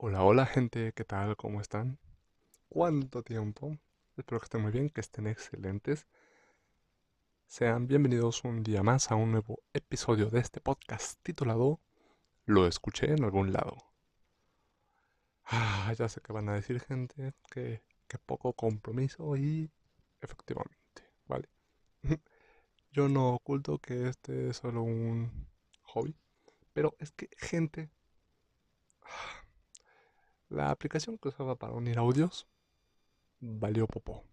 Hola, hola gente, ¿qué tal? ¿Cómo están? ¿Cuánto tiempo? Espero que estén muy bien, que estén excelentes. Sean bienvenidos un día más a un nuevo episodio de este podcast titulado Lo escuché en algún lado. Ah, ya sé que van a decir gente que, que poco compromiso y efectivamente, ¿vale? Yo no oculto que este es solo un hobby, pero es que gente... La aplicación que usaba para unir audios valió popó.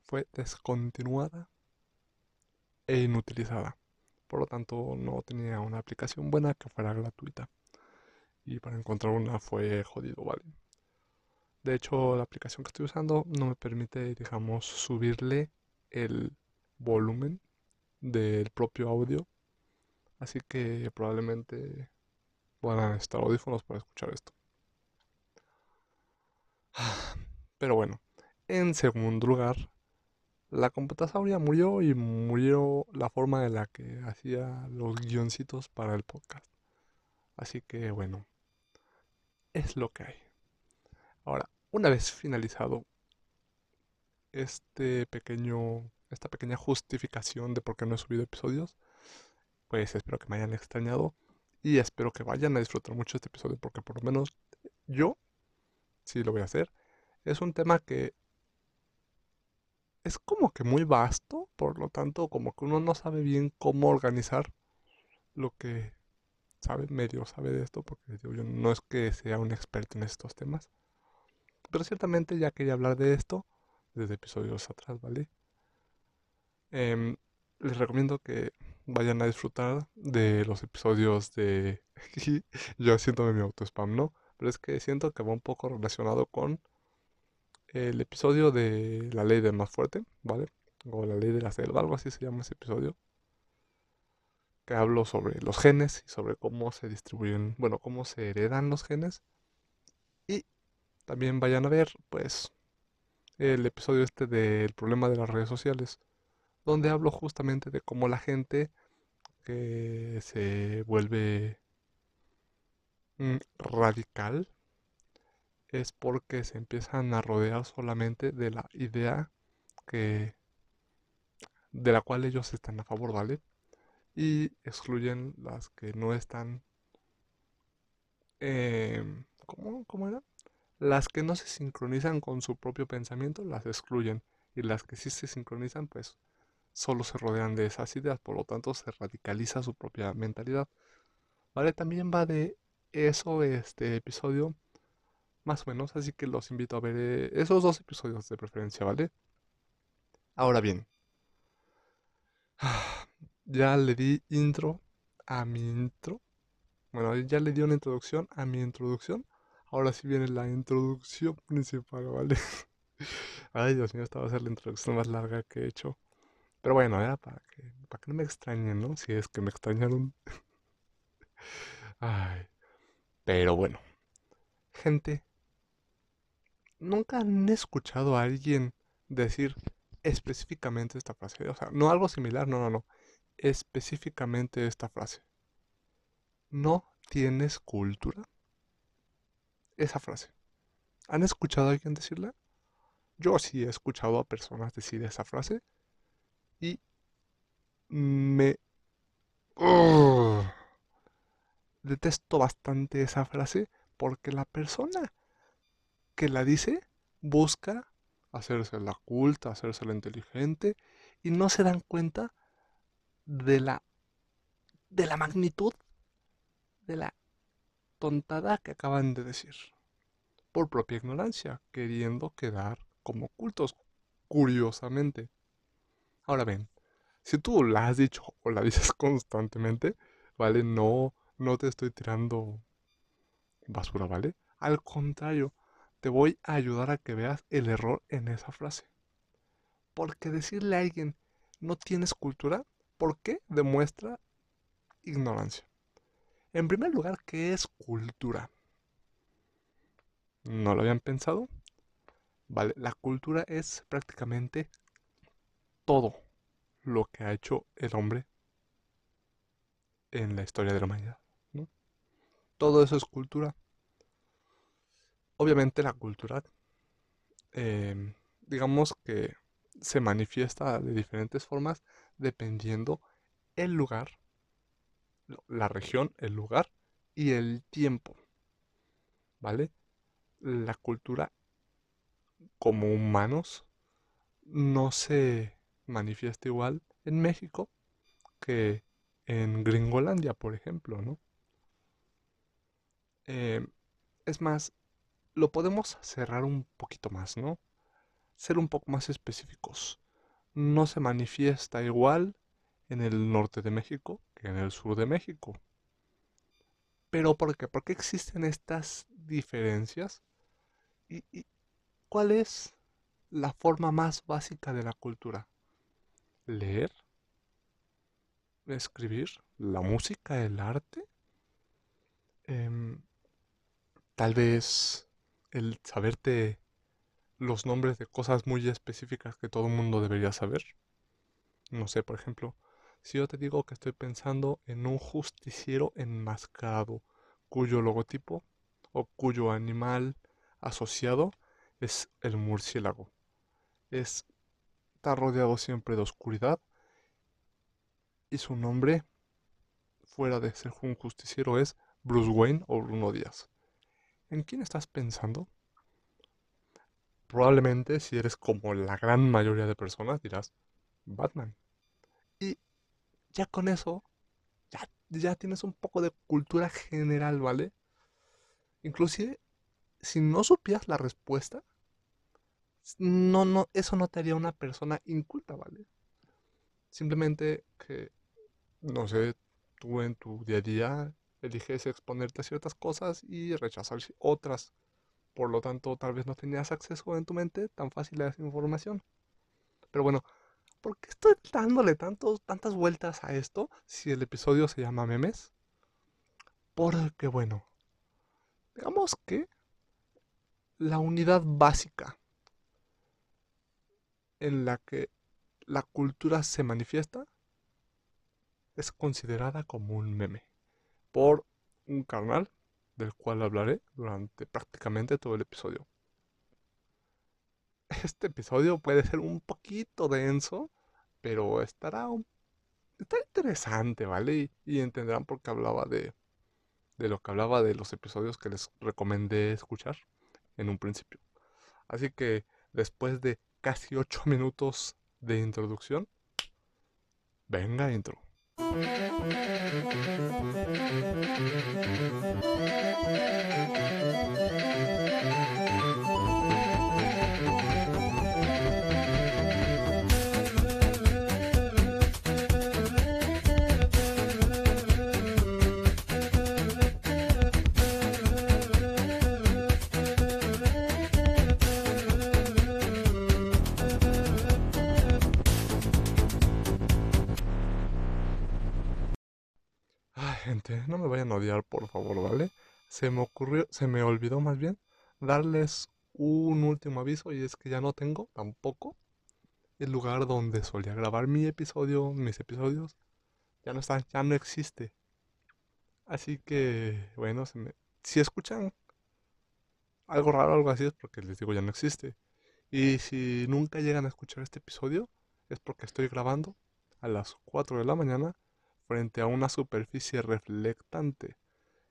Fue descontinuada e inutilizada. Por lo tanto, no tenía una aplicación buena que fuera gratuita. Y para encontrar una fue jodido, ¿vale? De hecho, la aplicación que estoy usando no me permite, digamos, subirle el volumen del propio audio. Así que probablemente van a necesitar audífonos para escuchar esto. Pero bueno, en segundo lugar, la computadora murió y murió la forma en la que hacía los guioncitos para el podcast. Así que bueno, es lo que hay. Ahora, una vez finalizado este pequeño, esta pequeña justificación de por qué no he subido episodios, pues espero que me hayan extrañado y espero que vayan a disfrutar mucho este episodio porque por lo menos yo sí lo voy a hacer. Es un tema que es como que muy vasto, por lo tanto como que uno no sabe bien cómo organizar lo que sabe, medio sabe de esto, porque yo no es que sea un experto en estos temas, pero ciertamente ya quería hablar de esto desde episodios atrás, ¿vale? Em, les recomiendo que vayan a disfrutar de los episodios de... yo siento mi auto-spam, ¿no? Pero es que siento que va un poco relacionado con el episodio de la ley del más fuerte, ¿vale? O la ley de la selva, algo así se llama ese episodio. Que hablo sobre los genes y sobre cómo se distribuyen, bueno, cómo se heredan los genes. Y también vayan a ver, pues, el episodio este del problema de las redes sociales, donde hablo justamente de cómo la gente que se vuelve radical es porque se empiezan a rodear solamente de la idea que de la cual ellos están a favor, ¿vale? Y excluyen las que no están eh, ¿cómo, ¿cómo era? Las que no se sincronizan con su propio pensamiento las excluyen y las que sí se sincronizan pues solo se rodean de esas ideas, por lo tanto se radicaliza su propia mentalidad. ¿Vale? También va de eso este episodio más o menos, así que los invito a ver eh, esos dos episodios de preferencia, ¿vale? Ahora bien, ya le di intro a mi intro. Bueno, ya le di una introducción a mi introducción. Ahora sí viene la introducción principal, ¿vale? Ay, Dios mío, esta va a ser la introducción más larga que he hecho. Pero bueno, era para que, para que no me extrañen, ¿no? Si es que me extrañaron. Ay. Pero bueno. Gente, ¿Nunca han escuchado a alguien decir específicamente esta frase? O sea, no algo similar, no, no, no. Específicamente esta frase. ¿No tienes cultura? Esa frase. ¿Han escuchado a alguien decirla? Yo sí he escuchado a personas decir esa frase y me... detesto bastante esa frase porque la persona que la dice busca hacerse la culta, hacerse la inteligente y no se dan cuenta de la de la magnitud de la tontada que acaban de decir por propia ignorancia, queriendo quedar como cultos, curiosamente. Ahora ven, si tú la has dicho o la dices constantemente, ¿vale? No, no te estoy tirando basura, ¿vale? Al contrario, te voy a ayudar a que veas el error en esa frase. Porque decirle a alguien no tienes cultura, ¿por qué? Demuestra ignorancia. En primer lugar, ¿qué es cultura? ¿No lo habían pensado? Vale, la cultura es prácticamente todo lo que ha hecho el hombre en la historia de la humanidad. Todo eso es cultura. obviamente la cultura, em, digamos que se manifiesta de diferentes formas dependiendo el lugar, la región, el lugar y el tiempo. ¿Vale? La cultura como humanos no se manifiesta igual en México que en Gringolandia, por ejemplo, ¿no? Em, es más, lo podemos cerrar un poquito más, ¿no? Ser un poco más específicos. No se manifiesta igual en el norte de México que en el sur de México. ¿Pero por qué? ¿Por qué existen estas diferencias? ¿Y, y cuál es la forma más básica de la cultura? ¿Leer? ¿Escribir? ¿La música? ¿El arte? Em, tal vez el saberte los nombres de cosas muy específicas que todo el mundo debería saber. No sé, por ejemplo, si yo te digo que estoy pensando en un justiciero enmascarado, cuyo logotipo o cuyo animal asociado es el murciélago. Es, está rodeado siempre de oscuridad y su nombre, fuera de ser un justiciero, es Bruce Wayne o Bruno Díaz. ¿En quién estás pensando? Probablemente si eres como la gran mayoría de personas dirás Batman. Y ya con eso, ya, ya tienes un poco de cultura general, ¿vale? Inclusive, si no supieras la respuesta, no, no, eso no te haría una persona inculta, ¿vale? Simplemente que, no sé, tú en tu día a día eliges exponerte a ciertas cosas y rechazar otras. Por lo tanto, tal vez no tenías acceso en tu mente tan fácil a esa información. Pero bueno, ¿por qué estoy dándole tantos, tantas vueltas a esto si el episodio se llama memes? Porque bueno, digamos que la unidad básica en la que la cultura se manifiesta es considerada como un meme por un canal del cual hablaré durante prácticamente todo el episodio. Este episodio puede ser un poquito denso, pero estará, un, interesante, ¿vale? Y, entenderán por qué hablaba de, de lo que hablaba de los episodios que les recomendé escuchar en un principio. Así que después de casi 8 minutos de introducción, venga intro. Gente, Se me ocurrió, se me olvidó más bien darles un último aviso y es que ya no tengo tampoco el lugar donde solía grabar mi episodio, mis episodios. Ya no está, ya no existe. Así que, bueno, si escuchan algo raro, algo así, es porque les digo ya no existe. Y si nunca llegan a escuchar este episodio, es porque estoy grabando a las 4 de la mañana frente a una superficie reflectante.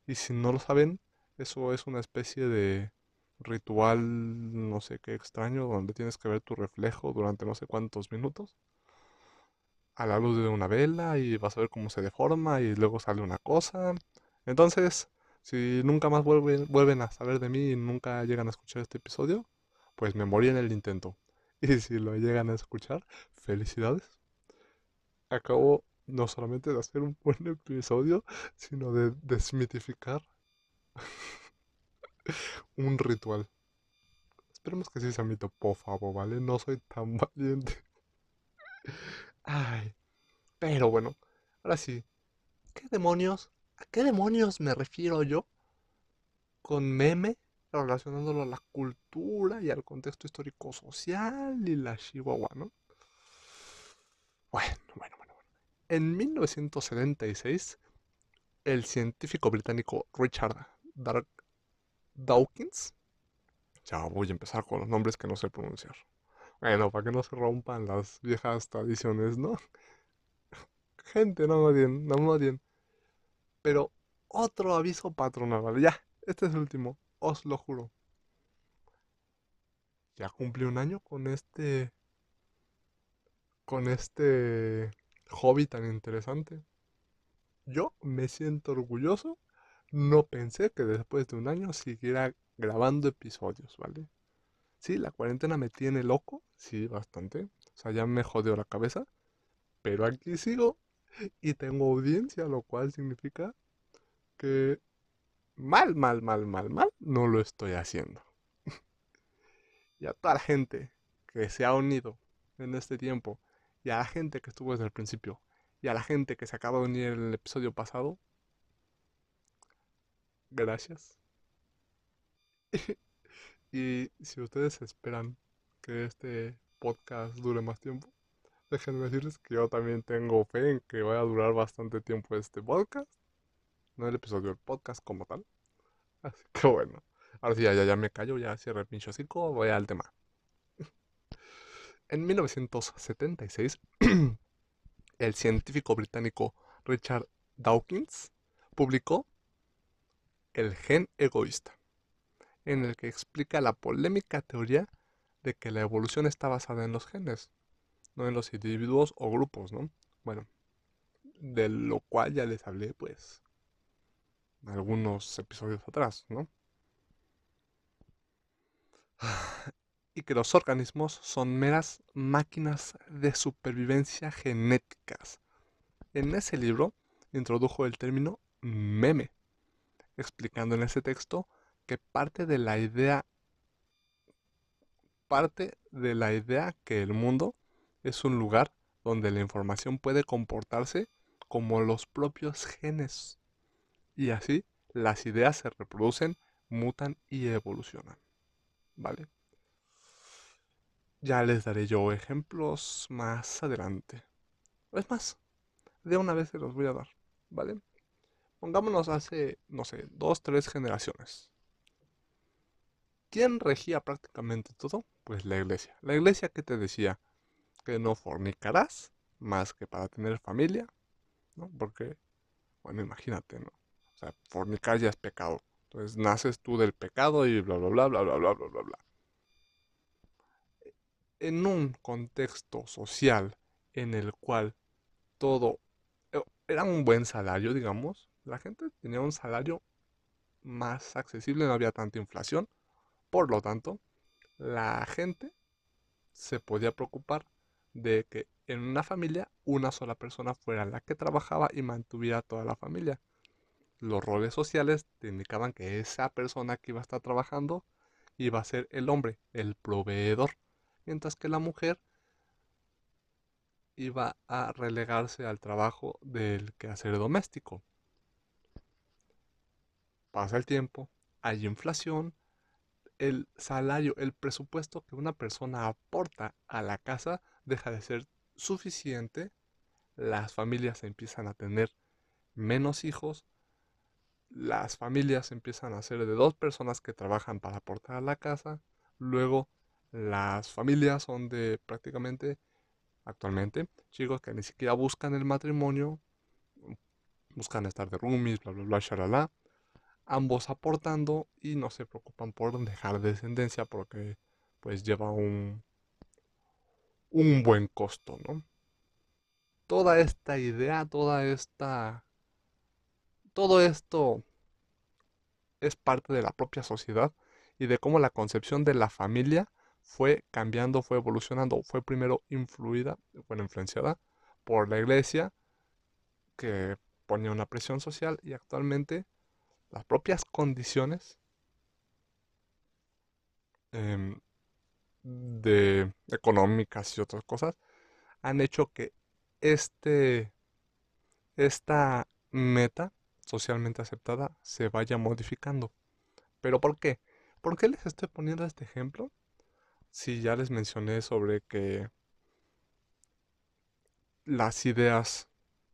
Y si no lo saben, eso es una especie de ritual, no sé qué extraño, donde tienes que ver tu reflejo durante no sé cuántos minutos a la luz de una vela y vas a ver cómo se deforma y luego sale una cosa. Entonces, si nunca más vuelven, vuelven a saber de mí y nunca llegan a escuchar este episodio, pues me morí en el intento. Y si lo llegan a escuchar, felicidades. Acabo no solamente de hacer un buen episodio, sino de desmitificar un ritual. Esperemos que sí sea mi topófabo, ¿vale? No soy tan valiente. Ay. Pero bueno, ahora sí. ¿Qué demonios? ¿A qué demonios me refiero yo? Con meme relacionándolo a la cultura y al contexto histórico social y la chihuahua, ¿no? Bueno, bueno. En 1976, el científico británico Richard Dawkins Ya voy a empezar con los nombres que no sé pronunciar. Bueno, para que no se rompan las viejas tradiciones, ¿no? Gente, no me odien, no me odien. Pero otro aviso patronal. Ya, este es el último, os lo juro. Ya cumplí un año con este... Con este hobby tan interesante. Yo me siento orgulloso. No pensé que después de un año siguiera grabando episodios, ¿vale? Sí, la cuarentena me tiene loco, sí, bastante. O sea, ya me jodió la cabeza. Pero aquí sigo y tengo audiencia, lo cual significa que mal, mal, mal, mal, mal, no lo estoy haciendo. y a toda la gente que se ha unido en este tiempo, y a la gente que estuvo desde el principio, y a la gente que se acaba de unir en el episodio pasado, gracias. y si ustedes esperan que este podcast dure más tiempo, déjenme decirles que yo también tengo fe en que vaya a durar bastante tiempo este podcast. No el episodio del podcast como tal. Así que bueno. Ahora sí, ya, ya, me callo, ya cierro el pincho voy al tema. En 1976, el científico británico Richard Dawkins publicó El gen egoísta, en el que explica la polémica teoría de que la evolución está basada en los genes, no en los individuos o grupos, ¿no? Bueno, de lo cual ya les hablé, pues, algunos episodios atrás, ¿no? Y que los organismos son meras máquinas de supervivencia genéticas. En ese libro introdujo el término meme, explicando en ese texto que parte de la idea parte de la idea que el mundo es un lugar donde la información puede comportarse como los propios genes y así las ideas se reproducen, mutan y evolucionan. ¿Vale? Ya les daré yo ejemplos más adelante. Es más, de una vez se los voy a dar, ¿vale? Pongámonos hace, no sé, dos, tres generaciones. ¿Quién regía prácticamente todo? Pues la iglesia. La iglesia que te decía que no fornicarás más que para tener familia, ¿no? Porque, bueno, imagínate, ¿no? O sea, fornicar ya es pecado. Entonces naces tú del pecado y bla, bla, bla, bla, bla, bla, bla, bla, bla. En un contexto social en el cual todo eh, era un buen salario, digamos, la gente tenía un salario más accesible, no había tanta inflación. Por lo tanto, la gente se podía preocupar de que en una familia una sola persona fuera la que trabajaba y mantuviera toda la familia los roles sociales te indicaban que esa persona que iba a estar trabajando iba a ser el hombre, el proveedor, mientras que la mujer iba a relegarse al trabajo del quehacer doméstico. Pasa el tiempo, hay inflación, el salario, el presupuesto que una persona aporta a la casa deja de ser suficiente, las familias empiezan a tener menos hijos, las familias empiezan a ser de dos personas que trabajan para aportar a la casa. Luego las familias son de prácticamente actualmente chicos que ni siquiera buscan el matrimonio, buscan estar de roomies, bla bla bla, shalala. Ambos aportando y no se preocupan por dejar descendencia porque pues lleva un un buen costo, ¿no? Toda esta idea, toda esta todo esto es parte de la propia sociedad y de cómo la concepción de la familia fue cambiando, fue evolucionando, fue primero influida, bueno, influenciada por la iglesia que ponía una presión social y actualmente las propias condiciones em, de económicas y otras cosas han hecho que este esta meta socialmente aceptada se vaya modificando. ¿Pero por qué? ¿Por qué les estoy poniendo este ejemplo? Si ya les mencioné sobre que las ideas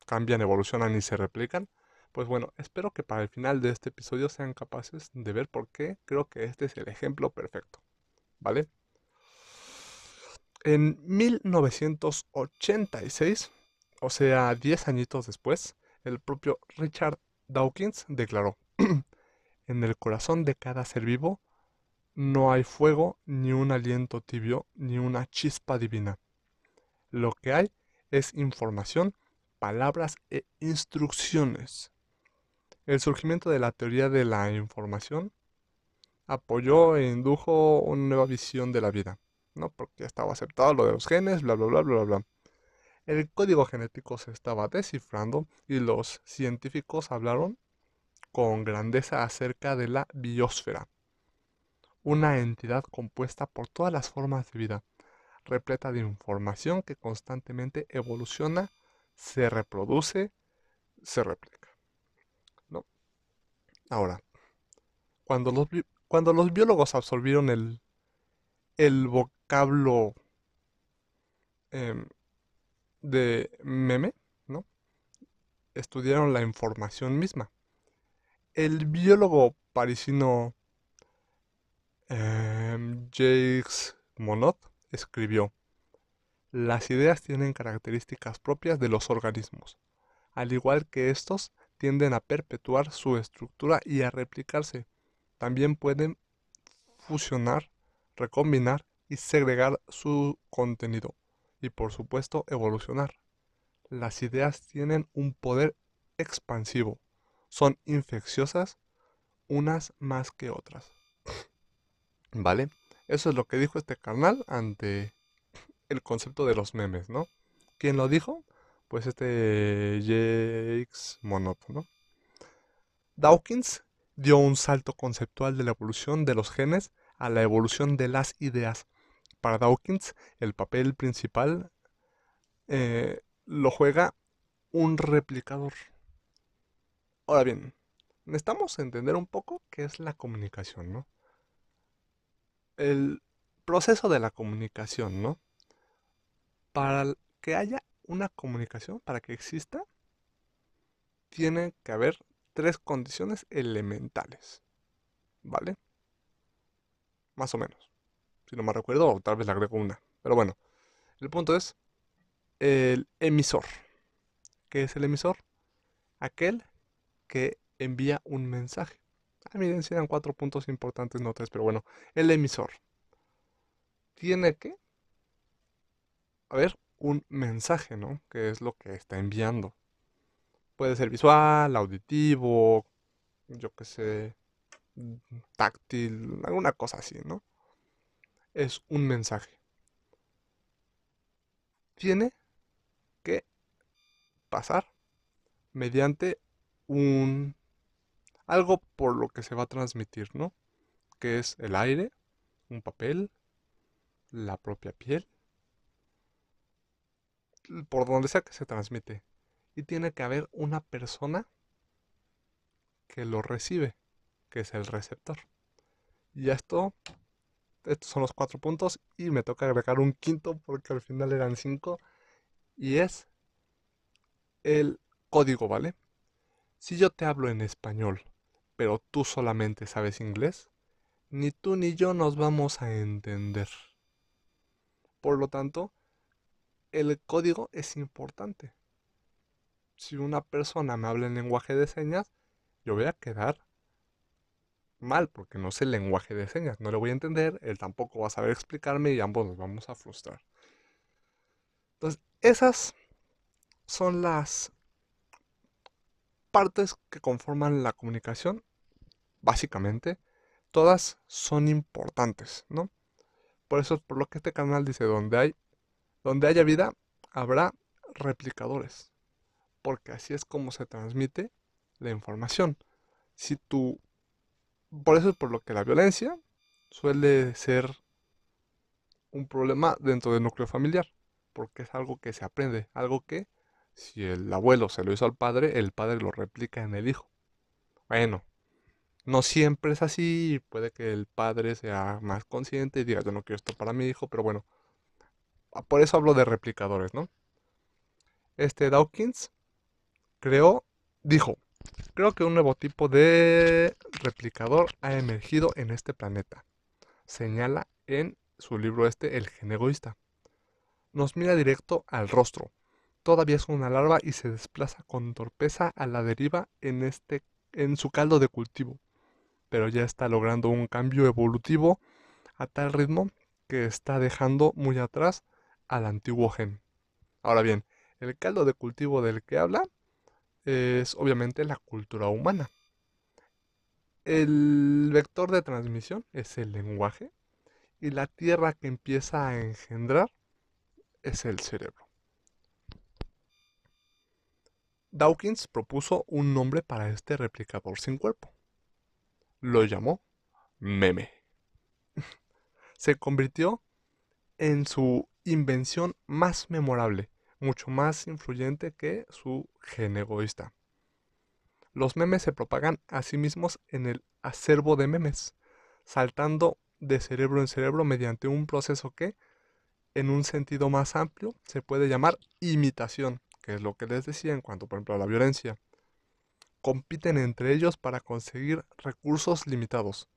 cambian, evolucionan y se replican, Pues bueno, espero que para el final de este episodio sean capaces de ver por qué creo que este es el ejemplo perfecto. ¿Vale? En 1986, o sea, 10 añitos después, el propio Richard Dawkins declaró, en el corazón de cada ser vivo no hay fuego, ni un aliento tibio, ni una chispa divina. Lo que hay es información, palabras e instrucciones. El surgimiento de la teoría de la información apoyó e indujo una nueva visión de la vida, ¿no? Porque estaba aceptado lo de los genes, bla, bla, bla, bla, bla. El código genético se estaba descifrando y los científicos hablaron con grandeza acerca de la biosfera, una entidad compuesta por todas las formas de vida, repleta de información que constantemente evoluciona, se reproduce, se replica. ¿no? Ahora, cuando los, cuando los biólogos absorbieron el, el vocablo em, de meme, ¿no? estudiaron la información misma. El biólogo parisino em, Jacques Monod escribió, las ideas tienen características propias de los organismos, al igual que estos tienden a perpetuar su estructura y a replicarse. También pueden fusionar, recombinar y segregar su contenido y por supuesto evolucionar. Las ideas tienen un poder expansivo, son infecciosas unas más que otras. ¿Vale? Eso es lo que dijo este carnal ante el concepto de los memes, ¿no? ¿Quién lo dijo? Pues este Jakes Monod, ¿no? Dawkins dio un salto conceptual de la evolución de los genes a la evolución de las ideas. Para Dawkins, el papel principal eh, lo juega un replicador. Ahora bien, necesitamos entender un poco qué es la comunicación, ¿no? El proceso de la comunicación, ¿no? Para que haya una comunicación, para que exista, tiene que haber tres condiciones elementales. ¿Vale? Más o menos. Si no me recuerdo, o tal vez le agrego una. Pero bueno, el punto es el emisor. ¿Qué es el emisor? Aquel que envía un mensaje. Ah, miren, eran cuatro puntos importantes, no tres, pero bueno, el emisor tiene que haber un mensaje, ¿no? Que es lo que está enviando. Puede ser visual, auditivo, yo qué sé, táctil, alguna cosa así, ¿no? Es un mensaje. Tiene que pasar mediante un algo por lo que se va a transmitir, ¿no? Que es el aire, un papel, la propia piel, por donde sea que se transmite. Y tiene que haber una persona que lo recibe, que es el receptor. Y esto, estos son los cuatro puntos y me toca agregar un quinto porque al final eran cinco. Y es el código, ¿vale? Si yo te hablo en español, pero tú solamente sabes inglés, ni tú ni yo nos vamos a entender. Por lo tanto, el código es importante. Si una persona me habla en lenguaje de señas, yo voy a quedar mal porque no sé el lenguaje de señas, no le voy a entender, él tampoco va a saber explicarme y ambos nos vamos a frustrar. Entonces, esas son las partes que conforman la comunicación. Básicamente, todas son importantes, ¿no? Por eso es por lo que este canal dice, donde hay donde haya vida, habrá replicadores, porque así es como se transmite la información. Si tú por eso es por lo que la violencia suele ser un problema dentro del núcleo familiar, porque es algo que se aprende, algo que si el abuelo se lo hizo al padre, el padre lo replica en el hijo. Bueno, no siempre es así, puede que el padre sea más consciente y diga yo no quiero esto para mi hijo, pero bueno, por eso hablo de replicadores, ¿no? Este Dawkins creó, dijo, Creo que un nuevo tipo de replicador ha emergido en este planeta. Señala en su libro este El gen egoísta. Nos mira directo al rostro. Todavía es una larva y se desplaza con torpeza a la deriva en, este, en su caldo de cultivo. Pero ya está logrando un cambio evolutivo a tal ritmo que está dejando muy atrás al antiguo gen. Ahora bien, el caldo de cultivo del que habla es obviamente la cultura humana. El vector de transmisión es el lenguaje y la tierra que empieza a engendrar es el cerebro. Dawkins propuso un nombre para este replicador sin cuerpo. Lo llamó meme. Se convirtió en su invención más memorable, mucho más influyente que su gen egoísta. Los memes se propagan a sí mismos en el acervo de memes, saltando de cerebro en cerebro mediante un proceso que, en un sentido más amplio, se puede llamar imitación, que es lo que les decía en cuanto, por ejemplo, a la violencia. Compiten entre ellos para conseguir recursos limitados,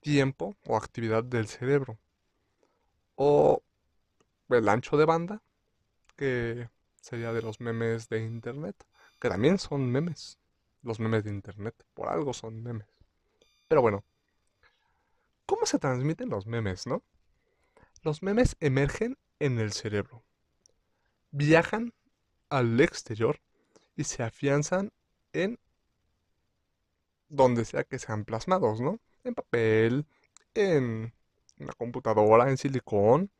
tiempo o actividad del cerebro, o el ancho de banda, que sería de los memes de internet, que también son memes, los memes de internet, por algo son memes. Pero bueno, ¿Cómo se transmiten los memes, no? Los memes emergen en el cerebro, viajan al exterior y se afianzan en donde sea que sean plasmados, ¿no? En papel, en una computadora, en silicón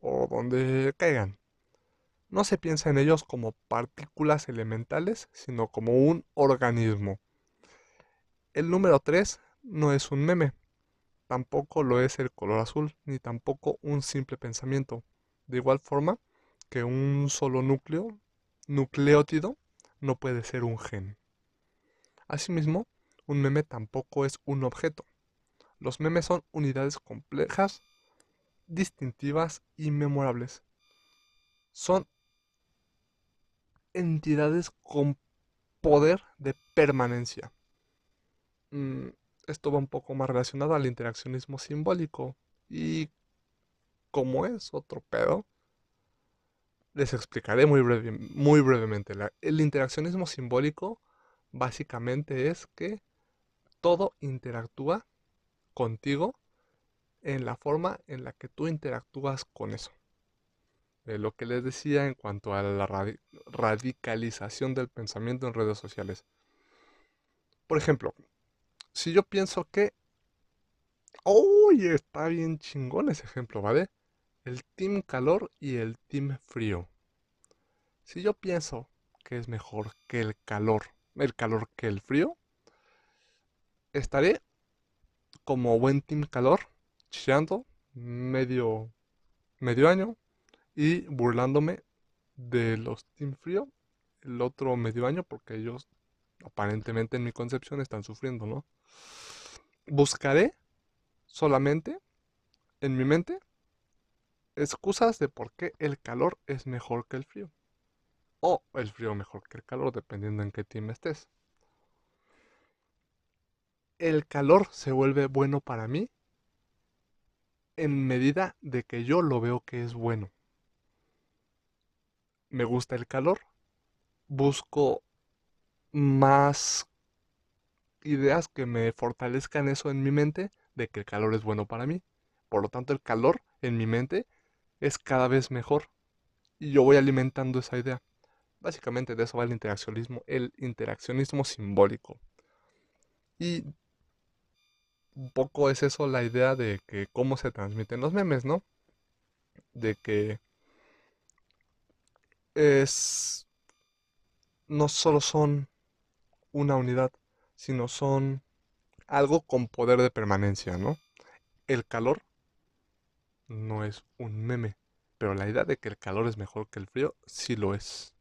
o donde caigan. No se piensa en ellos como partículas elementales, sino como un organismo. El número 3 no es un meme, tampoco lo es el color azul, ni tampoco un simple pensamiento. De igual forma que un solo núcleo, nucleótido, no puede ser un gen. Asimismo, un meme tampoco es un objeto. Los memes son unidades complejas, distintivas y memorables. Son entidades con poder de permanencia. Mm, esto va un poco más relacionado al interaccionismo simbólico. Y como es otro pedo, les explicaré muy, brevemente. el interaccionismo simbólico básicamente es que todo interactúa contigo en la forma en la que tú interactúas con eso. lo que les decía en cuanto a la radicalización del pensamiento en redes sociales. Por ejemplo, si yo pienso que... ¡Uy! está bien chingón ese ejemplo, ¿vale? El team calor y el team frío. Si yo pienso que es mejor que el calor, el calor que el frío, estaré como buen team calor, chillando medio, medio año y burlándome de los team frío el otro medio año porque ellos aparentemente en mi concepción están sufriendo, ¿no? buscaré solamente en mi mente excusas de por qué el calor es mejor que el frío. O el frío mejor que el calor, dependiendo en qué team estés. El calor se vuelve bueno para mí en medida de que yo lo veo que es bueno. Me gusta el calor, busco más ideas que me fortalezcan eso en mi mente de que el calor es bueno para mí. Por lo tanto, el calor en mi mente es cada vez mejor. Y yo voy alimentando esa idea. Básicamente de eso va el interaccionismo, el interaccionismo simbólico. Y un poco es eso la idea de que cómo se transmiten los memes, ¿no? De que es no solo son una unidad, sino son algo con poder de permanencia, ¿no? El calor no es un meme, pero la idea de que el calor es mejor que el frío sí lo es.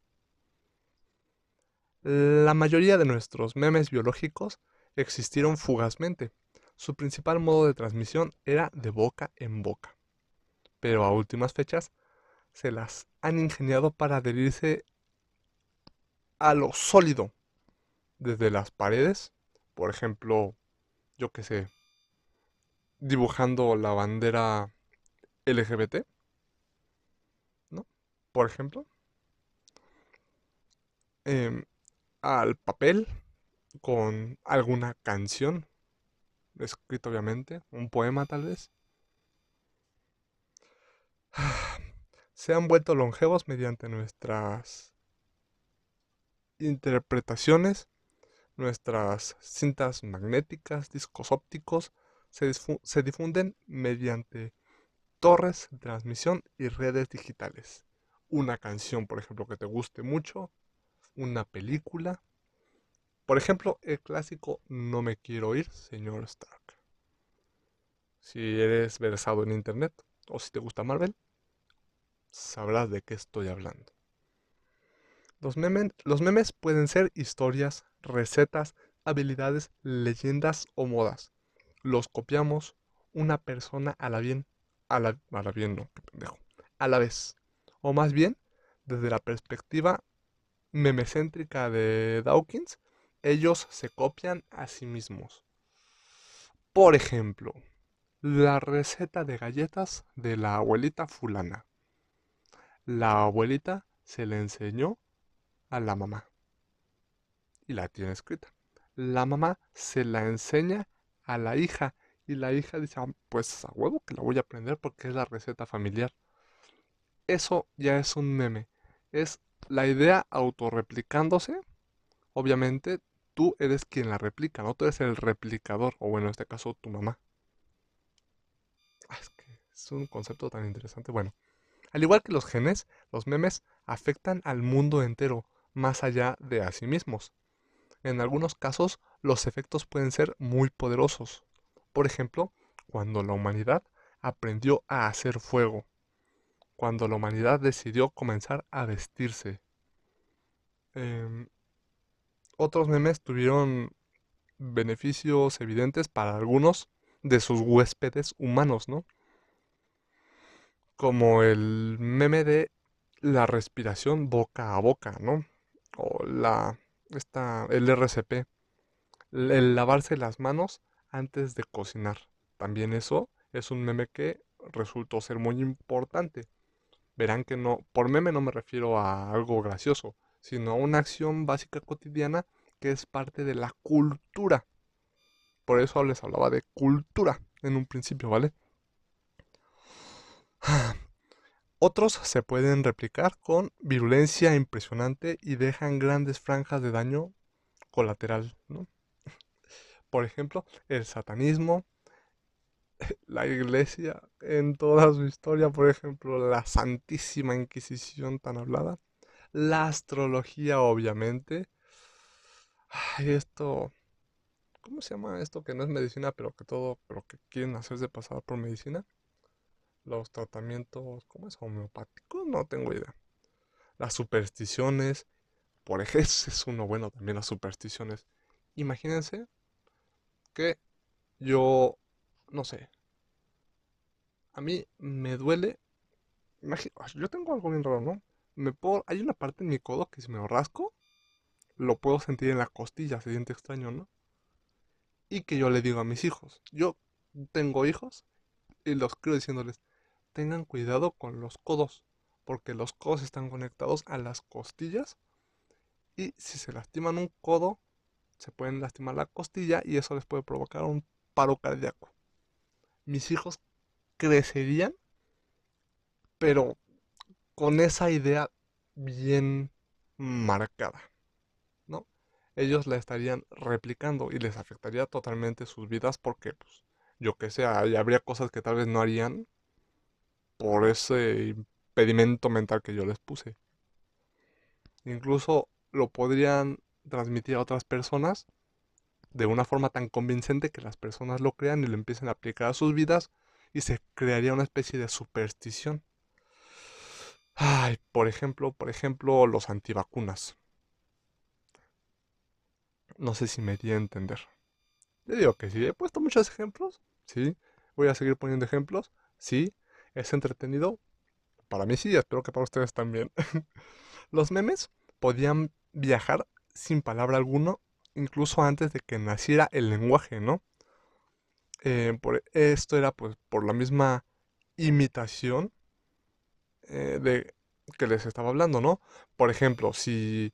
La mayoría de nuestros memes biológicos existieron fugazmente. Su principal modo de transmisión era de boca en boca. Pero a últimas fechas se las han ingeniado para adherirse a lo sólido, desde las paredes, por ejemplo, yo qué sé, dibujando la bandera LGBT, ¿no? Por ejemplo, em, al papel con alguna canción, escrita obviamente, un poema tal vez. Se han vuelto longevos mediante nuestras interpretaciones, nuestras cintas magnéticas, discos ópticos, se, difunden mediante torres transmisión y redes digitales. Una canción, por ejemplo, que te guste mucho, una película. Por ejemplo, el clásico No me quiero ir, señor Stark. Si eres versado en internet o si te gusta Marvel, sabrás de qué estoy hablando. Los, los memes pueden ser historias, recetas, habilidades, leyendas o modas los copiamos una persona a la bien, a la, a la bien, no, qué pendejo, a la vez. O más bien, desde la perspectiva memecéntrica de Dawkins, ellos se copian a sí mismos. Por ejemplo, la receta de galletas de la abuelita fulana. La abuelita se le enseñó a la mamá. Y la tiene escrita. La mamá se la enseña a la hija. Y la hija dice, ah, pues a huevo que la voy a aprender porque es la receta familiar. Eso ya es un meme. Es la idea autorreplicándose. Obviamente tú eres quien la replica, no tú eres el replicador, o bueno, en este caso tu mamá. Ah, es que es un concepto tan interesante. Bueno, al igual que los genes, los memes afectan al mundo entero, más allá de a sí mismos. En algunos casos, los efectos pueden ser muy poderosos. Por ejemplo, cuando la humanidad aprendió a hacer fuego, cuando la humanidad decidió comenzar a vestirse. Em, otros memes tuvieron beneficios evidentes para algunos de sus huéspedes humanos, ¿no? Como el meme de la respiración boca a boca, ¿no? O la esta, el RCP, el lavarse las manos antes de cocinar. También eso es un meme que resultó ser muy importante. Verán que no, por meme no me refiero a algo gracioso, sino a una acción básica cotidiana que es parte de la cultura. Por eso les hablaba de cultura en un principio, ¿vale? Otros se pueden replicar con virulencia impresionante y dejan grandes franjas de daño colateral. Por ejemplo, el satanismo, la iglesia en toda su historia, por ejemplo, la Santísima Inquisición tan hablada, la astrología obviamente. Ay, esto, ¿cómo se llama esto que no es medicina, pero que todo, pero que quieren hacerse pasar por medicina? los tratamientos, ¿cómo es? Homeopáticos, no tengo idea. Las supersticiones, por ejemplo, es uno bueno también las supersticiones. Imagínense que yo, no sé, a mí me duele, yo tengo algo bien raro, ¿no? Me hay una parte en mi codo que si me lo rasco, lo puedo sentir en la costilla, se siente extraño, ¿no? Y que yo le digo a mis hijos, yo tengo hijos y los creo diciéndoles, tengan cuidado con los codos, porque los codos están conectados a las costillas y si se lastiman un codo, se pueden lastimar la costilla y eso les puede provocar un paro cardíaco. Mis hijos crecerían, pero con esa idea bien marcada, ¿no? Ellos la estarían replicando y les afectaría totalmente sus vidas porque, pues, yo que sé, habría cosas que tal vez no harían por ese impedimento mental que yo les puse. Incluso lo podrían transmitir a otras personas de una forma tan convincente que las personas lo crean y lo empiecen a aplicar a sus vidas y se crearía una especie de superstición. Ay, por ejemplo, por ejemplo, los antivacunas. No sé si me di a entender. Le digo que sí, he puesto muchos ejemplos, sí. Voy a seguir poniendo ejemplos, sí. ¿Es entretenido? Para mí sí, espero que para ustedes también. Los memes podían viajar sin palabra alguna incluso antes de que naciera el lenguaje, ¿no? Eh, por esto era pues por la misma imitación eh, de que les estaba hablando, ¿no? Por ejemplo, si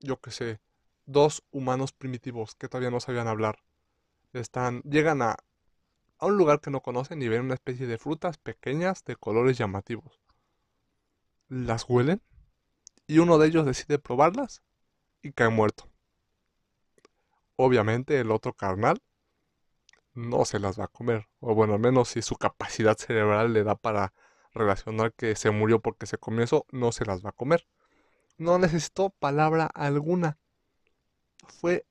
yo qué sé, dos humanos primitivos que todavía no sabían hablar están llegan a, a un lugar que no conocen y ven una especie de frutas pequeñas de colores llamativos. Las huelen y uno de ellos decide probarlas y cae muerto. Obviamente el otro carnal no se las va a comer. O bueno, al menos si su capacidad cerebral le da para relacionar que se murió porque se comió eso, no se las va a comer. No necesitó palabra alguna. Fue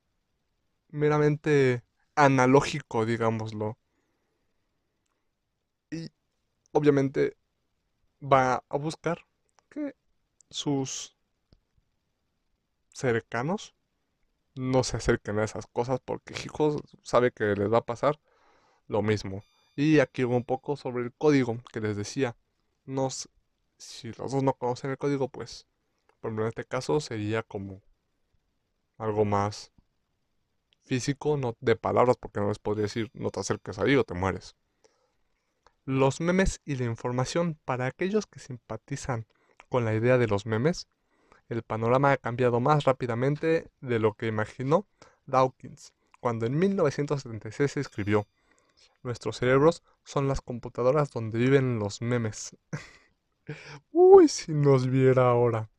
meramente analógico, digámoslo. Y obviamente va a buscar que sus cercanos no se acerquen a esas cosas porque hijos sabe que les va a pasar lo mismo. Y aquí un poco sobre el código que les decía. Nos, si los dos no conocen el código, pues, por ejemplo, en este caso sería como algo más físico, no de palabras, porque no les podría decir no te acerques ahí o te mueres. Los memes y la información para aquellos que simpatizan con la idea de los memes el panorama ha cambiado más rápidamente de lo que imaginó Dawkins, cuando en 1976 escribió, Nuestros cerebros son las computadoras donde viven los memes. Uy, si nos viera ahora.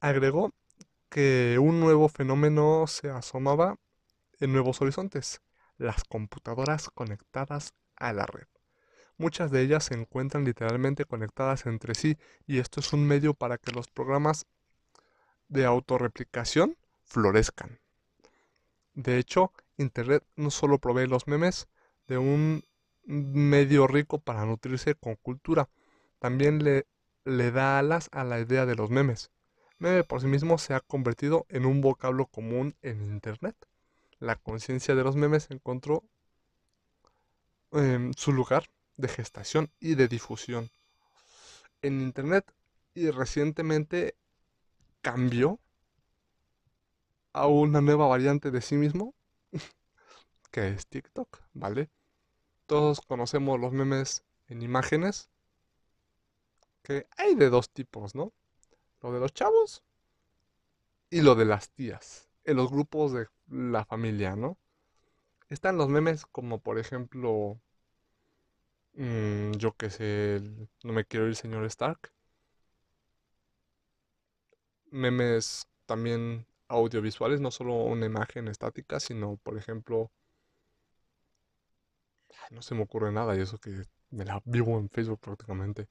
Agregó que un nuevo fenómeno se asomaba en nuevos horizontes, las computadoras conectadas a la red. Muchas de ellas se encuentran literalmente conectadas entre sí y esto es un medio para que los programas de autorreplicación florezcan. De hecho, Internet no solo provee los memes de un medio rico para nutrirse con cultura, también le, le da alas a la idea de los memes. Meme por sí mismo se ha convertido en un vocablo común en Internet. La conciencia de los memes encontró em, su lugar de gestación y de difusión en Internet y recientemente cambió a una nueva variante de sí mismo que es TikTok, ¿vale? Todos conocemos los memes en imágenes que hay de dos tipos, ¿no? Lo de los chavos y lo de las tías, en los grupos de la familia, ¿no? Están los memes como por ejemplo Mm, yo qué sé, no me quiero ir, señor Stark. Memes también audiovisuales, no solo una imagen estática, sino, por ejemplo, no se me ocurre nada y eso que me la vivo en Facebook prácticamente.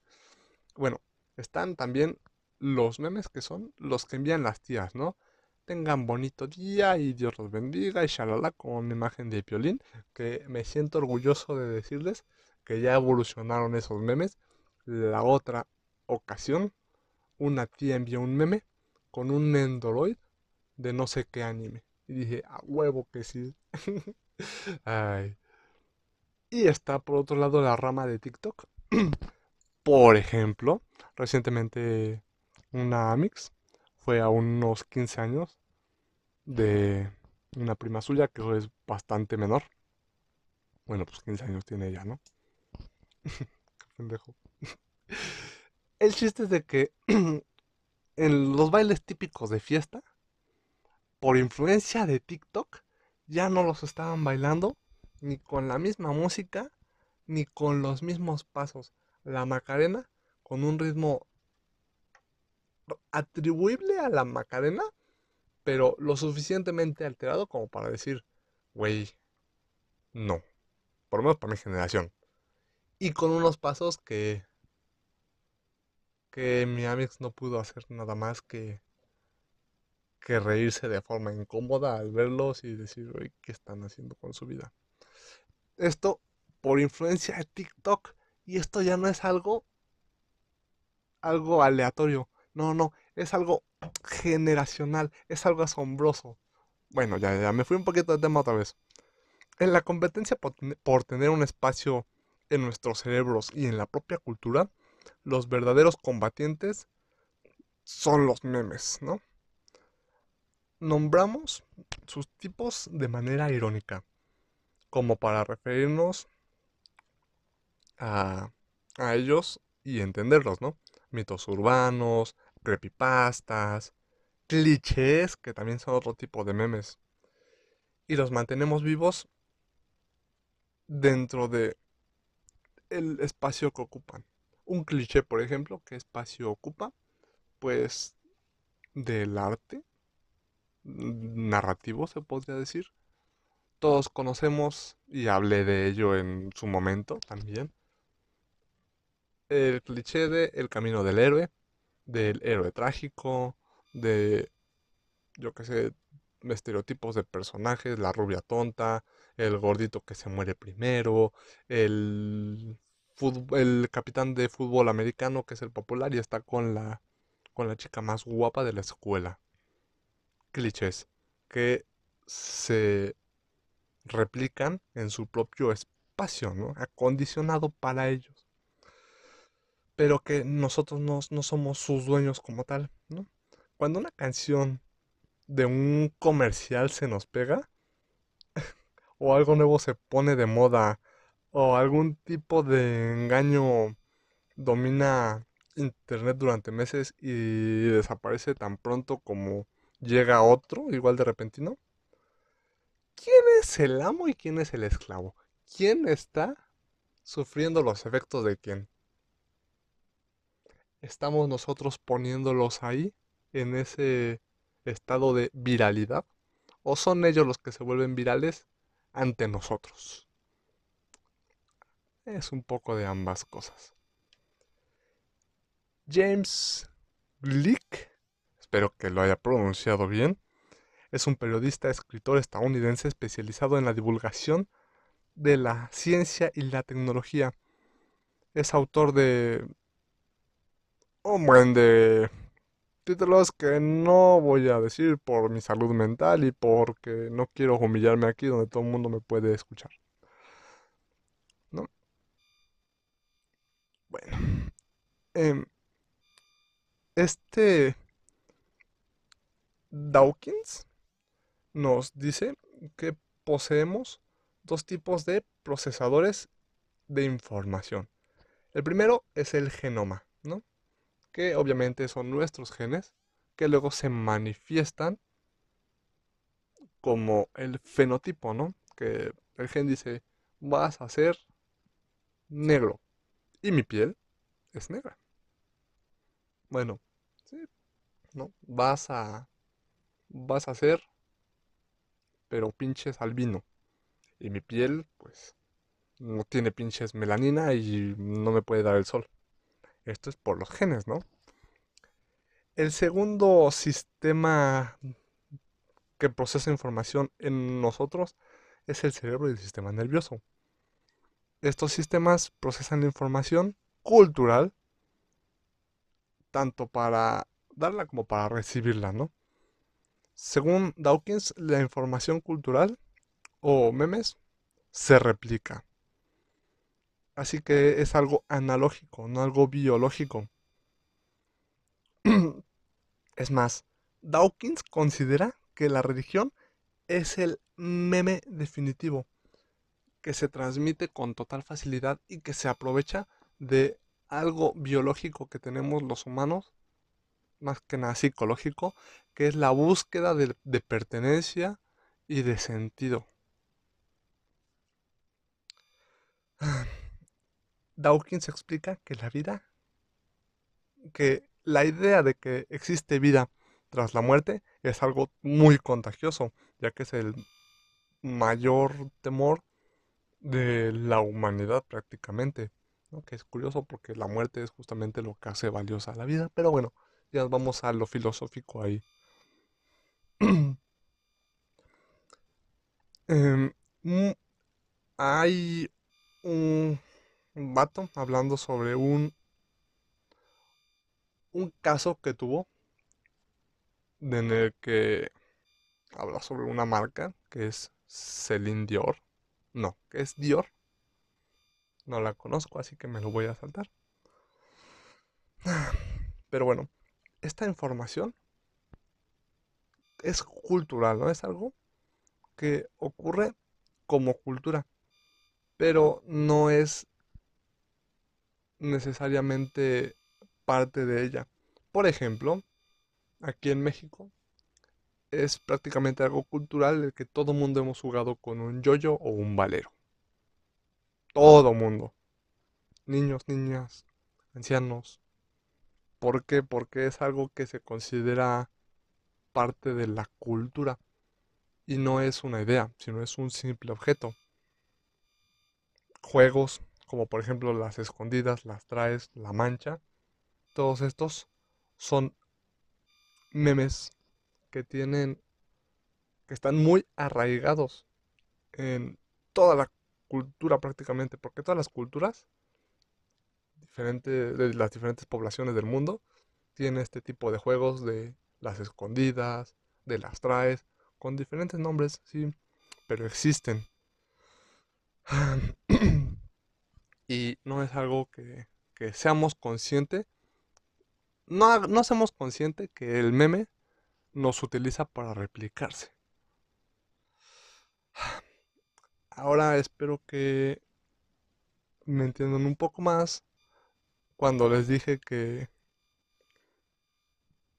Bueno, están también los memes que son los que envían las tías, ¿no? Tengan bonito día y Dios los bendiga y shalala con una imagen de violín que me siento orgulloso de decirles que ya evolucionaron esos memes. La otra ocasión, una tía envió un meme con un Endoroid de no sé qué anime. Y dije, a huevo que sí. Ay. Y está por otro lado la rama de TikTok. por ejemplo, recientemente una Amix fue a unos 15 años de una prima suya que es bastante menor. Bueno, pues 15 años tiene ella, ¿no? El chiste es de que en los bailes típicos de fiesta, por influencia de TikTok, ya no los estaban bailando ni con la misma música, ni con los mismos pasos. La Macarena, con un ritmo atribuible a la Macarena, pero lo suficientemente alterado como para decir, güey, no. Por lo menos para mi generación y con unos pasos que que mi Amix no pudo hacer nada más que que reírse de forma incómoda al verlos y decir, ¿qué están haciendo con su vida? Esto por influencia de TikTok y esto ya no es algo algo aleatorio. No, no, es algo generacional, es algo asombroso. Bueno, ya, ya me fui un poquito de tema otra vez. En la competencia por tener un espacio en nuestros cerebros y en la propia cultura, los verdaderos combatientes son los memes, ¿no? nombramos sus tipos de manera irónica, como para referirnos a, ellos y entenderlos, ¿no? Mitos urbanos, creepypastas, clichés, que también son otro tipo de memes. Y los mantenemos vivos dentro de el espacio que ocupan. Un cliché, por ejemplo, ¿qué espacio ocupa? Pues del arte narrativo, se podría decir. Todos conocemos, y hablé de ello en su momento también, el cliché de el camino del héroe, del héroe trágico, de, yo qué sé, estereotipos de personajes, la rubia tonta, el gordito que se muere primero, el, el capitán de fútbol americano que es el popular y está con la, con la chica más guapa de la escuela. Clichés que se replican en su propio espacio, ¿no? Acondicionado para ellos. Pero que nosotros no, no somos sus dueños como tal, ¿no? Cuando una canción de un comercial se nos pega, o algo nuevo se pone de moda, o algún tipo de engaño domina internet durante meses y desaparece tan pronto como llega otro, igual de repentino. ¿Quién es el amo y quién es el esclavo? ¿Quién está sufriendo los efectos de quién? ¿Estamos nosotros poniéndolos ahí, en ese estado de viralidad? ¿O son ellos los que se vuelven virales ante nosotros? Es un poco de ambas cosas. James Glick, espero que lo haya pronunciado bien, es un periodista, escritor estadounidense especializado en la divulgación de la ciencia y la tecnología. Es autor de un buen de títulos que no voy a decir por mi salud mental y porque no quiero humillarme aquí donde todo el mundo me puede escuchar. ¿No? Bueno. Em, este Dawkins nos dice que poseemos dos tipos de procesadores de información. El primero es el genoma, ¿no? Que obviamente son nuestros genes, que luego se manifiestan como el fenotipo, ¿no? Que el gen dice, vas a ser negro. Y mi piel es negra. Bueno, sí, ¿no? Vas a, vas a ser, pero pinches albino. Y mi piel, pues, no tiene pinches melanina y no me puede dar el sol. Esto es por los genes, ¿no? El segundo sistema que procesa información en nosotros es el cerebro y el sistema nervioso. Estos sistemas procesan la información cultural tanto para darla como para recibirla, ¿no? Según Dawkins, la información cultural o memes se replica. Así que es algo analógico, no algo biológico. es más, Dawkins considera que la religión es el meme definitivo, que se transmite con total facilidad y que se aprovecha de algo biológico que tenemos los humanos, más que nada psicológico, que es la búsqueda de, pertenencia y de sentido. Dawkins explica que la vida, que la idea de que existe vida tras la muerte es algo muy contagioso, ya que es el mayor temor de la humanidad prácticamente. Que es curioso porque la muerte es justamente lo que hace valiosa la vida, pero bueno, ya vamos a lo filosófico ahí. Em, hay un un vato hablando sobre un, un caso que tuvo en el que habla sobre una marca que es Celine Dior. No, que es Dior. No la conozco, así que me lo voy a saltar. Pero bueno, esta información es cultural, ¿no? Es algo que ocurre como cultura, pero no es necesariamente parte de ella. Por ejemplo, aquí en México es prácticamente algo cultural el que todo mundo hemos jugado con un yoyo o un valero. Todo mundo. Niños, niñas, ancianos. ¿Por qué? Porque es algo que se considera parte de la cultura y no es una idea, sino es un simple objeto. Juegos como por ejemplo las escondidas, las traes, la mancha, todos estos son memes que tienen que están muy arraigados en toda la cultura prácticamente, porque todas las culturas diferentes de las diferentes poblaciones del mundo tienen este tipo de juegos de las escondidas, de las traes, con diferentes nombres, sí, pero existen. Y no es algo que, que seamos conscientes. No, no seamos conscientes que el meme nos utiliza para replicarse. Ahora espero que me entiendan un poco más cuando les dije que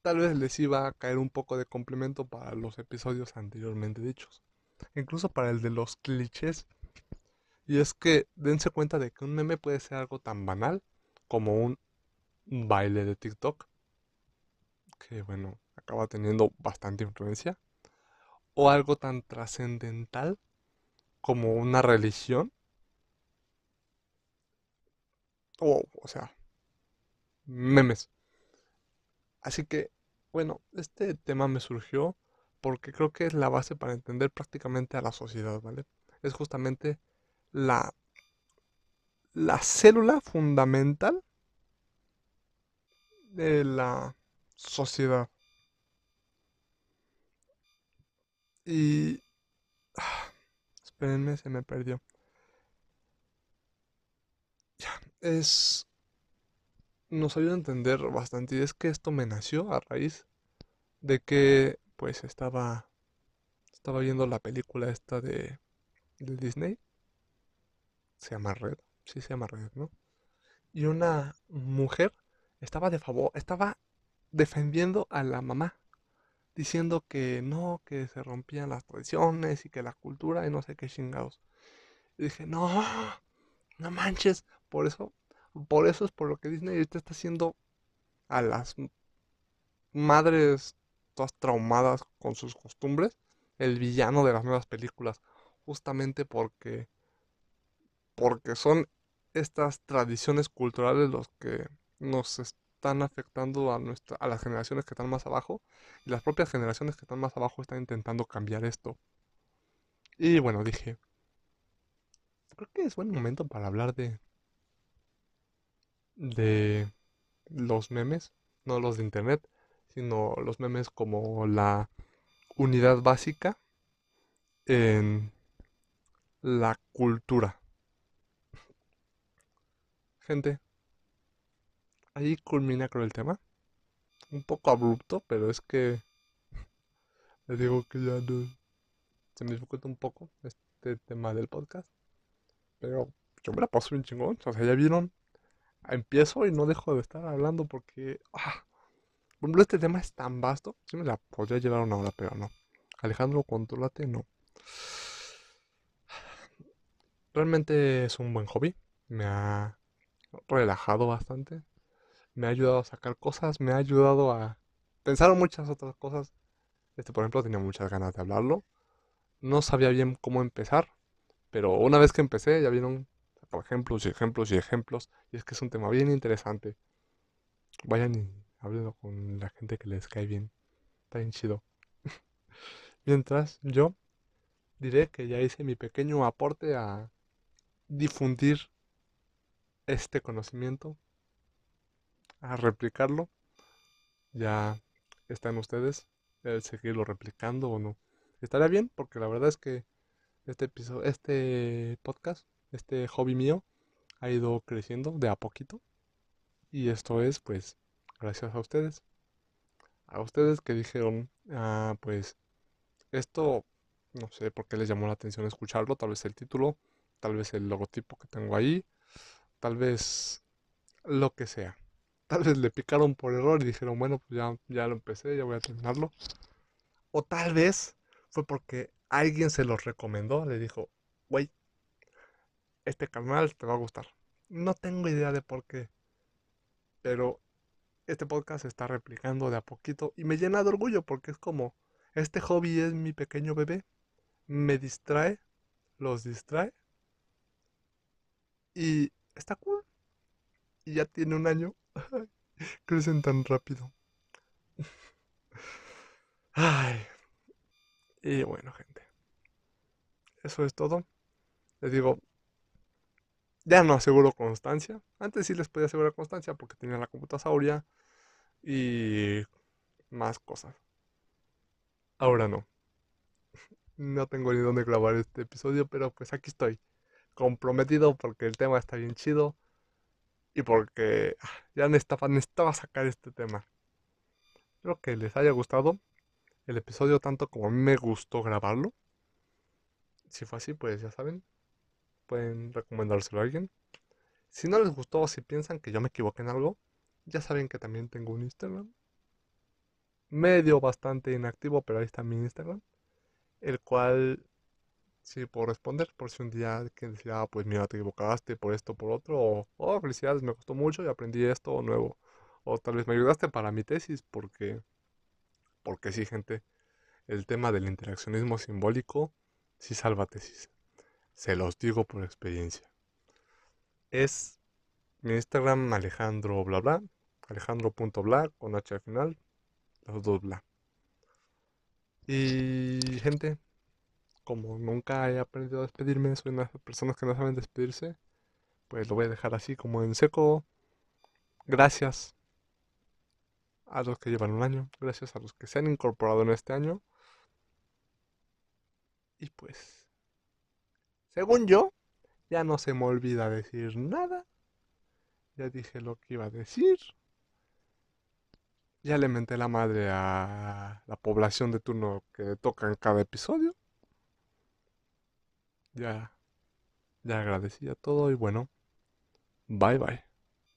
tal vez les iba a caer un poco de complemento para los episodios anteriormente dichos. Incluso para el de los clichés. Y es que dense cuenta de que un meme puede ser algo tan banal como un baile de TikTok. Que bueno, acaba teniendo bastante influencia. O algo tan trascendental como una religión. O, o sea, memes. Así que bueno, este tema me surgió porque creo que es la base para entender prácticamente a la sociedad, ¿vale? Es justamente la, la célula fundamental de la sociedad. Y... espérenme, se me perdió. Ya, es nos ayuda a entender bastante. Y es que esto me nació a raíz de que pues estaba estaba viendo la película esta de, de Disney. Se llama Red. Sí se llama Red, ¿no? Y una mujer estaba de favor, estaba defendiendo a la mamá, diciendo que no, que se rompían las tradiciones y que la cultura y no sé qué chingados. Y dije, no, no manches, por eso por eso es por lo que Disney ahorita está haciendo a las madres todas traumadas con sus costumbres el villano de las nuevas películas. Justamente porque porque son estas tradiciones culturales los que nos están afectando a nuestra, a las generaciones que están más abajo y las propias generaciones que están más abajo están intentando cambiar esto. Y bueno, dije, creo que es buen momento para hablar de de los memes, no los de internet, sino los memes como la unidad básica en la cultura. Gente, ahí culmina con el tema. Un poco abrupto, pero es que les digo que ya no, se me dificulta un poco este tema del podcast. Pero yo me la paso bien chingón. O sea, ya vieron empiezo y no dejo de estar hablando porque, ah, por este tema es tan vasto. Sí me la podría llevar una hora, pero no. Alejandro, controlate, no. Realmente es un buen hobby. Me ha relajado bastante. Me ha ayudado a sacar cosas. Me ha ayudado a pensar en muchas otras cosas. Este, por ejemplo, tenía muchas ganas de hablarlo. No sabía bien cómo empezar. Pero una vez que empecé, ya vieron ejemplos y ejemplos y ejemplos. Y es que es un tema bien interesante. Vayan y hablen con la gente que les cae bien. Está bien chido. Mientras yo diré que ya hice mi pequeño aporte a difundir este conocimiento, a replicarlo. Ya están ustedes el seguirlo replicando o no. Estaría bien porque la verdad es que este episodio, este podcast este hobby mío ha ido creciendo de a poquito. Y esto es, pues, gracias a ustedes. a ustedes que dijeron, ah, pues esto, no sé por qué les llamó la atención escucharlo, tal vez el título, tal vez el logotipo que tengo ahí, tal vez lo que sea. Tal vez le picaron por error y dijeron, bueno, pues ya, ya lo empecé, ya voy a terminarlo. O tal vez fue porque alguien se los recomendó, le dijo, güey, este canal te va a gustar. No tengo idea de por qué. Pero este podcast se está replicando de a poquito y me llena de orgullo porque es como, este hobby es mi pequeño bebé, me distrae, los distrae y está cool. Y ya tiene un año. Crecen tan rápido. Ay. Y bueno, gente. Eso es todo. Les digo, ya no aseguro constancia. Antes sí les podía asegurar constancia porque tenía la computadora y más cosas. Ahora no. No tengo ni dónde grabar este episodio, pero pues aquí estoy. Comprometido porque el tema está bien chido y porque ah, ya necesitaba, sacar este tema. Espero que les haya gustado el episodio tanto como a mí me gustó grabarlo. Si fue así, pues ya saben, pueden recomendárselo a alguien. Si no les gustó o si piensan que yo me equivoqué en algo, ya saben que también tengo un Instagram. Medio bastante inactivo, pero ahí está mi Instagram. El cual sí puedo responder por si un día que decía, ah, pues mira, te equivocaste por esto, por otro. O, oh, felicidades, me gustó mucho y aprendí esto nuevo. O tal vez me ayudaste para mi tesis porque, porque sí, gente, el tema del interaccionismo simbólico sí salva tesis. Se los digo por experiencia. Es mi Instagram Alejandro bla bla. Alejandro.bla con H al final. Los dos bla. Y gente, como nunca he aprendido a despedirme, soy una de personas que no saben despedirse, pues lo voy a dejar así como en seco. Gracias a los que llevan un año, gracias a los que se han incorporado en este año. Y pues según yo, ya no se me olvida decir nada. Ya dije lo que iba a decir. Ya le menté la madre a la población de turno que toca en cada episodio. Ya, ya agradecí a todo y bueno, bye bye.